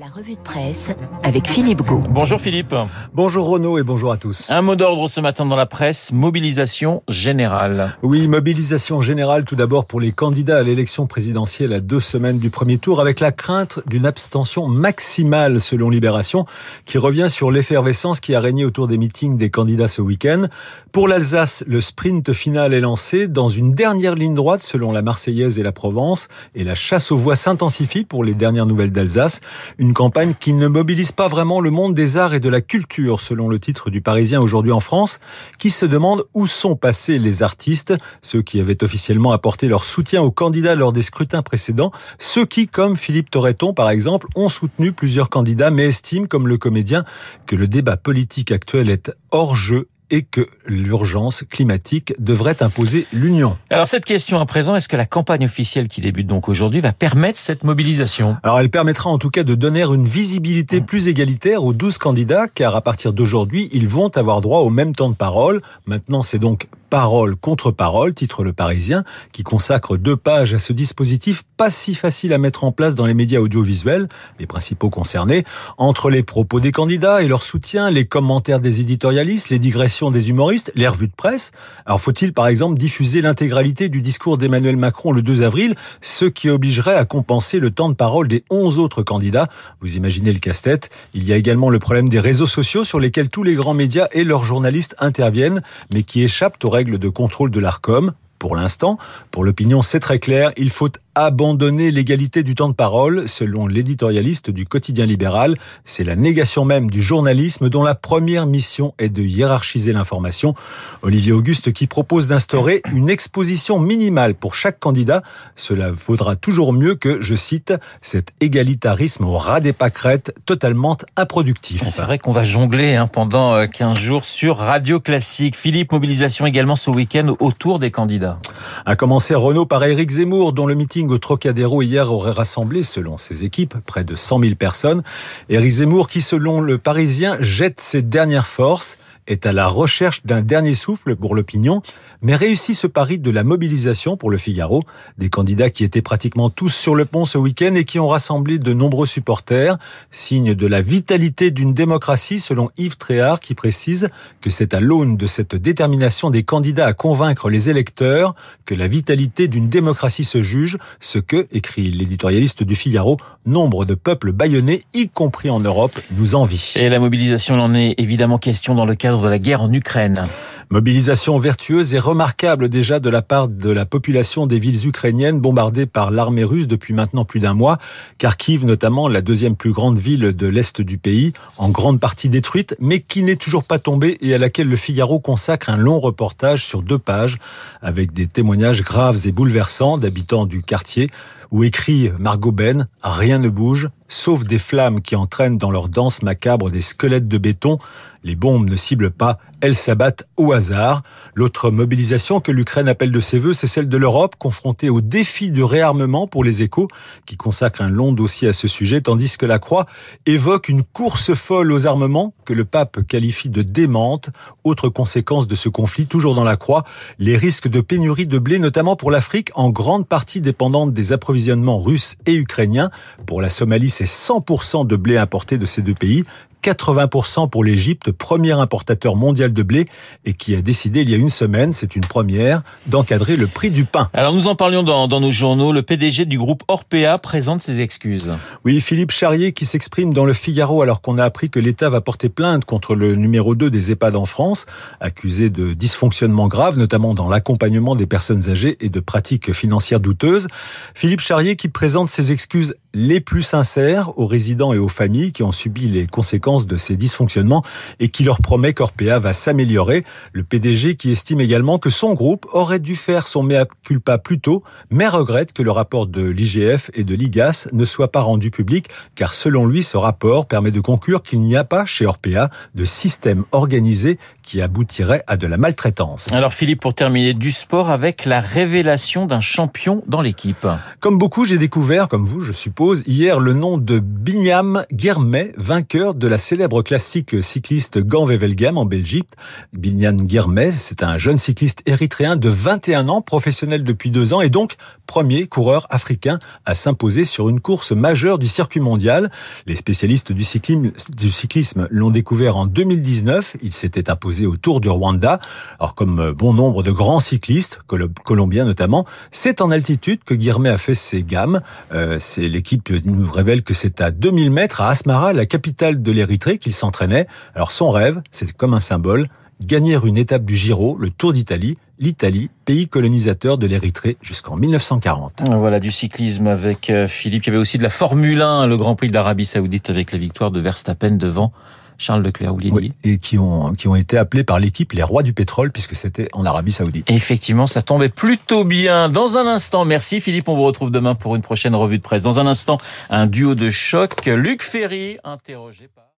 La revue de presse avec Philippe Gau. Bonjour Philippe. Bonjour Renaud et bonjour à tous. Un mot d'ordre ce matin dans la presse, mobilisation générale. Oui, mobilisation générale tout d'abord pour les candidats à l'élection présidentielle à deux semaines du premier tour avec la crainte d'une abstention maximale selon Libération qui revient sur l'effervescence qui a régné autour des meetings des candidats ce week-end. Pour l'Alsace, le sprint final est lancé dans une dernière ligne droite selon la Marseillaise et la Provence et la chasse aux voix s'intensifie pour les dernières nouvelles d'Alsace. Une campagne qui ne mobilise pas vraiment le monde des arts et de la culture, selon le titre du Parisien aujourd'hui en France, qui se demande où sont passés les artistes, ceux qui avaient officiellement apporté leur soutien aux candidats lors des scrutins précédents, ceux qui, comme Philippe Torreton par exemple, ont soutenu plusieurs candidats, mais estiment, comme le comédien, que le débat politique actuel est hors jeu et que l'urgence climatique devrait imposer l'union. Alors cette question à présent, est-ce que la campagne officielle qui débute donc aujourd'hui va permettre cette mobilisation? Alors elle permettra en tout cas de donner une visibilité plus égalitaire aux 12 candidats, car à partir d'aujourd'hui, ils vont avoir droit au même temps de parole. Maintenant, c'est donc parole contre parole, titre Le Parisien, qui consacre deux pages à ce dispositif pas si facile à mettre en place dans les médias audiovisuels, les principaux concernés, entre les propos des candidats et leur soutien, les commentaires des éditorialistes, les digressions des humoristes, les revues de presse. Alors faut-il par exemple diffuser l'intégralité du discours d'Emmanuel Macron le 2 avril, ce qui obligerait à compenser le temps de parole des 11 autres candidats? Vous imaginez le casse-tête. Il y a également le problème des réseaux sociaux sur lesquels tous les grands médias et leurs journalistes interviennent, mais qui échappent aux règles de contrôle de l'ARCOM. Pour l'instant, pour l'opinion, c'est très clair, il faut abandonner l'égalité du temps de parole, selon l'éditorialiste du quotidien libéral. C'est la négation même du journalisme dont la première mission est de hiérarchiser l'information. Olivier Auguste qui propose d'instaurer une exposition minimale pour chaque candidat. Cela vaudra toujours mieux que, je cite, cet égalitarisme au ras des pâquerettes totalement improductif. C'est vrai qu'on va jongler hein, pendant 15 euh, jours sur Radio Classique. Philippe, mobilisation également ce week-end autour des candidats. A commencer Renault par Éric Zemmour, dont le meeting au Trocadéro hier aurait rassemblé, selon ses équipes, près de 100 000 personnes. Éric Zemmour qui, selon le Parisien, jette ses dernières forces est à la recherche d'un dernier souffle pour l'opinion, mais réussit ce pari de la mobilisation pour le Figaro, des candidats qui étaient pratiquement tous sur le pont ce week-end et qui ont rassemblé de nombreux supporters, signe de la vitalité d'une démocratie selon Yves Tréhard qui précise que c'est à l'aune de cette détermination des candidats à convaincre les électeurs que la vitalité d'une démocratie se juge, ce que, écrit l'éditorialiste du Figaro, nombre de peuples bâillonnés, y compris en Europe, nous envient. Et la mobilisation en est évidemment question dans le cadre de la guerre en Ukraine. Mobilisation vertueuse et remarquable déjà de la part de la population des villes ukrainiennes bombardées par l'armée russe depuis maintenant plus d'un mois. Kharkiv notamment, la deuxième plus grande ville de l'Est du pays, en grande partie détruite, mais qui n'est toujours pas tombée et à laquelle le Figaro consacre un long reportage sur deux pages avec des témoignages graves et bouleversants d'habitants du quartier où écrit Margot Ben, rien ne bouge, sauf des flammes qui entraînent dans leur danse macabre des squelettes de béton. Les bombes ne ciblent pas, elles s'abattent au hasard. L'autre mobilisation que l'Ukraine appelle de ses voeux, c'est celle de l'Europe, confrontée au défi de réarmement pour les échos, qui consacre un long dossier à ce sujet, tandis que la Croix évoque une course folle aux armements que le pape qualifie de démente. Autre conséquence de ce conflit, toujours dans la Croix, les risques de pénurie de blé, notamment pour l'Afrique, en grande partie dépendante des approvisionnements russes et ukrainiens. Pour la Somalie, c'est 100% de blé importé de ces deux pays. 80% pour l'Égypte, premier importateur mondial de blé, et qui a décidé il y a une semaine, c'est une première, d'encadrer le prix du pain. Alors nous en parlions dans, dans, nos journaux, le PDG du groupe Orpea présente ses excuses. Oui, Philippe Charrier qui s'exprime dans le Figaro alors qu'on a appris que l'État va porter plainte contre le numéro 2 des EHPAD en France, accusé de dysfonctionnement grave, notamment dans l'accompagnement des personnes âgées et de pratiques financières douteuses. Philippe Charrier qui présente ses excuses les plus sincères aux résidents et aux familles qui ont subi les conséquences de ces dysfonctionnements et qui leur promet qu'Orpea va s'améliorer. Le PDG qui estime également que son groupe aurait dû faire son mea culpa plus tôt, mais regrette que le rapport de l'IGF et de l'IGAS ne soit pas rendu public, car selon lui, ce rapport permet de conclure qu'il n'y a pas chez Orpea de système organisé qui aboutirait à de la maltraitance. Alors Philippe, pour terminer, du sport avec la révélation d'un champion dans l'équipe. Comme beaucoup, j'ai découvert, comme vous, je suppose, hier le nom de Binyam Guermet, vainqueur de la célèbre classique cycliste Gand-Wevelgem en Belgique. Bilnian Girmay, c'est un jeune cycliste érythréen de 21 ans, professionnel depuis deux ans et donc premier coureur africain à s'imposer sur une course majeure du circuit mondial. Les spécialistes du cyclisme, l'ont découvert en 2019. Il s'était imposé au Tour du Rwanda. Alors comme bon nombre de grands cyclistes, colombiens notamment, c'est en altitude que Girmay a fait ses gammes. Euh, c'est l'équipe nous révèle que c'est à 2000 mètres à Asmara, la capitale de l'Érythrée, qu'il s'entraînait. Alors son rêve, c'est comme un symbole, gagner une étape du Giro, le Tour d'Italie, l'Italie, pays colonisateur de l'Érythrée jusqu'en 1940. Voilà du cyclisme avec euh, Philippe. Il y avait aussi de la Formule 1, le Grand Prix d'Arabie Saoudite avec la victoire de Verstappen devant Charles Leclerc, vous oui, Et qui ont, qui ont été appelés par l'équipe les rois du pétrole, puisque c'était en Arabie Saoudite. effectivement, ça tombait plutôt bien. Dans un instant, merci Philippe, on vous retrouve demain pour une prochaine revue de presse. Dans un instant, un duo de choc, Luc Ferry, interrogé par...